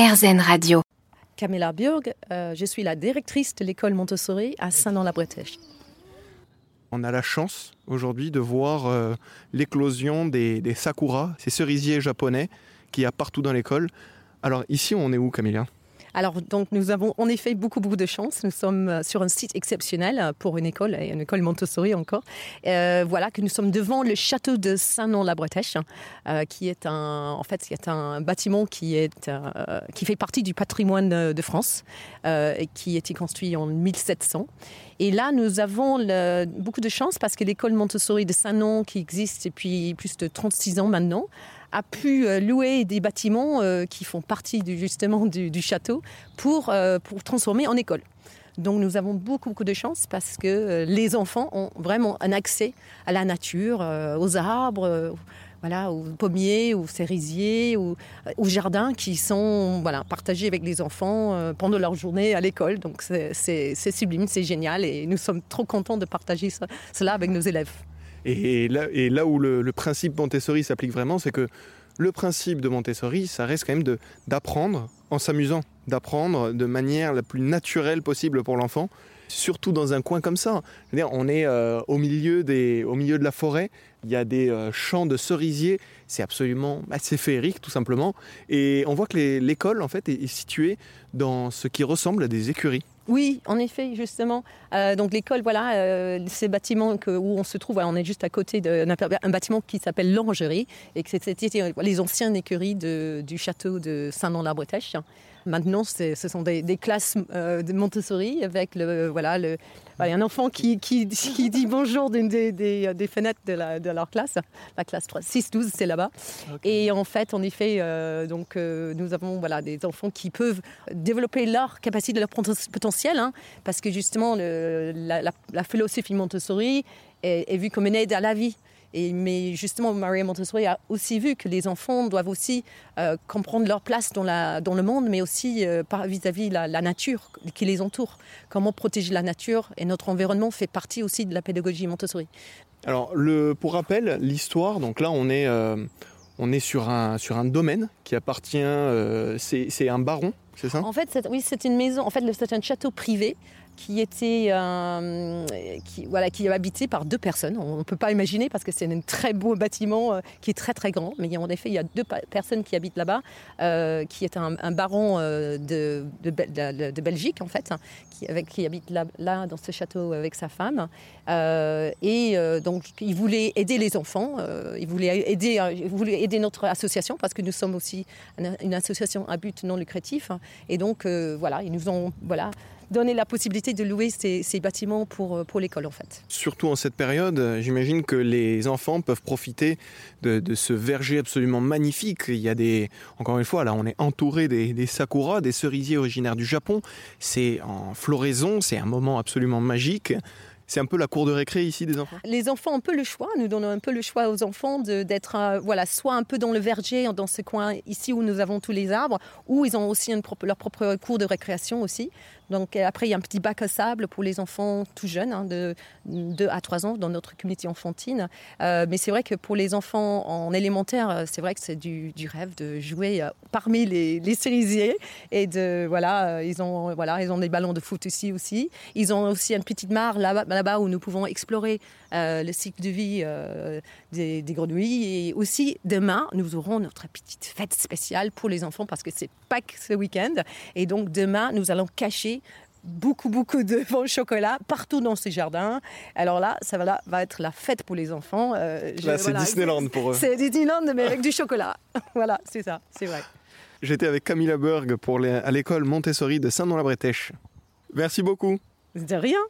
RZN Radio. Camilla Burg, euh, je suis la directrice de l'école Montessori à Saint-Dans-la-Bretèche. On a la chance aujourd'hui de voir euh, l'éclosion des, des sakura, ces cerisiers japonais qu'il y a partout dans l'école. Alors ici, on est où, Camilla? Alors, donc, nous avons en effet beaucoup, beaucoup de chance. Nous sommes euh, sur un site exceptionnel pour une école, et une école Montessori encore. Euh, voilà que nous sommes devant le château de Saint-Non-la-Bretèche, euh, qui est un, en fait, c'est un bâtiment qui est, euh, qui fait partie du patrimoine de France, euh, et qui a été construit en 1700. Et là, nous avons beaucoup de chance parce que l'école Montessori de Saint-Non, qui existe depuis plus de 36 ans maintenant, a pu euh, louer des bâtiments euh, qui font partie du, justement du, château pour, euh, pour transformer en école. Donc nous avons beaucoup, beaucoup de chance parce que les enfants ont vraiment un accès à la nature, aux arbres, voilà, aux pommiers, aux cerisiers, aux, jardins qui sont voilà, partagés avec les enfants pendant leur journée à l'école. Donc c'est- sublime, c'est génial et nous sommes trop contents de partager cela avec nos élèves. Et là, où le, principe Montessori s'applique vraiment, c'est que le principe de Montessori, ça reste quand même d'apprendre en s'amusant, d'apprendre de manière la plus naturelle possible pour l'enfant, surtout dans un coin comme ça. On est euh, au, milieu de la forêt, il y a des euh, champs de cerisiers, c'est absolument assez féerique tout simplement, et on voit que l'école en fait est située dans ce qui ressemble à des écuries. Oui, en effet, justement. Euh, donc l'école, voilà, euh, ces bâtiments où on se trouve, on est juste à côté d'un un bâtiment qui s'appelle l'Orangerie et que c'était euh, les anciennes écuries du château de Saint-Nom-la-Bretèche. Maintenant, ce sont des, des classes euh, de Montessori avec le, voilà, le, voilà, un enfant qui, qui, qui dit bonjour d'une des, des- des fenêtres de, la- de leur classe. La classe 6-12, c'est là-bas. Et en fait, en effet, euh, donc, euh, nous avons voilà, des enfants qui peuvent développer leur capacité, leur poten- potentiel, hein, parce que justement, le- la, la- la philosophie Montessori est, est vue comme une aide à la vie. Et, mais justement, Maria Montessori a aussi vu que les enfants doivent aussi euh, comprendre leur place dans, la, dans le monde, mais aussi euh, vis-à-vis la, la nature qui les entoure. Comment protéger la nature et notre environnement fait partie aussi de la pédagogie Montessori. Alors, le, pour rappel, l'histoire, donc là, on est, euh, on est sur, un, sur un domaine qui appartient, euh, c'est un baron, c'est ça? En fait, oui, c'est une maison. En fait, c'est un château privé qui était, euh, qui, voilà, qui est habité par deux personnes. On ne peut pas imaginer parce que c'est un très beau bâtiment euh, qui est très très grand. Mais en effet, il y a deux personnes qui habitent là-bas, euh, qui est un, baron de, de, Bel- de- de Belgique en fait, hein, qui, habite là, là dans ce château avec sa femme. Et donc, il voulait aider les enfants. il voulait aider, il voulait aider notre association parce que nous sommes aussi une, association à but non lucratif. Et donc, voilà, ils nous ont voilà, donné la possibilité de louer ces, ces bâtiments pour, euh, pour l'école, en fait. Surtout en cette période, euh, j'imagine que les enfants peuvent profiter de, de ce verger absolument magnifique. Il y a des, encore une fois, là, on est entouré des, des sakuras, des cerisiers originaires du Japon. C'est en floraison, c'est un moment absolument magique. C'est un peu la cour de récré ici des enfants? Les enfants ont un peu le choix, nous donnons un peu le choix aux enfants d'être euh, voilà, soit un peu dans le verger, dans ce coin ici où nous avons tous les arbres, ou ils ont aussi une leur propre cours de récréation aussi. Donc euh, après, il y a un petit bac à sable pour les enfants tout jeunes, hein, de 2 à 3 ans dans notre communauté enfantine. Euh, mais c'est vrai que pour les enfants en élémentaire, euh, c'est vrai que c'est du, rêve de jouer parmi les, cerisiers. Et de, voilà, ils ont, voilà, ils ont des ballons de foot ici aussi. Ils ont aussi une petite mare là-bas où nous pouvons explorer le cycle de vie des, des grenouilles. Et aussi, demain, nous aurons notre petite fête spéciale pour les enfants parce que c'est Pâques ce week-end. Et donc, demain, nous allons cacher beaucoup, beaucoup de bons chocolat partout dans ces jardins. Alors là, ça va, là, va être la fête pour les enfants. Euh, Là, c'est voilà, Disneyland pour eux. C'est Disneyland, mais avec du chocolat. voilà, c'est ça, c'est vrai. J'étais avec Camilla Berg pour les- à l'école Montessori de Saint-Nom-la-Bretèche. Merci beaucoup. De rien.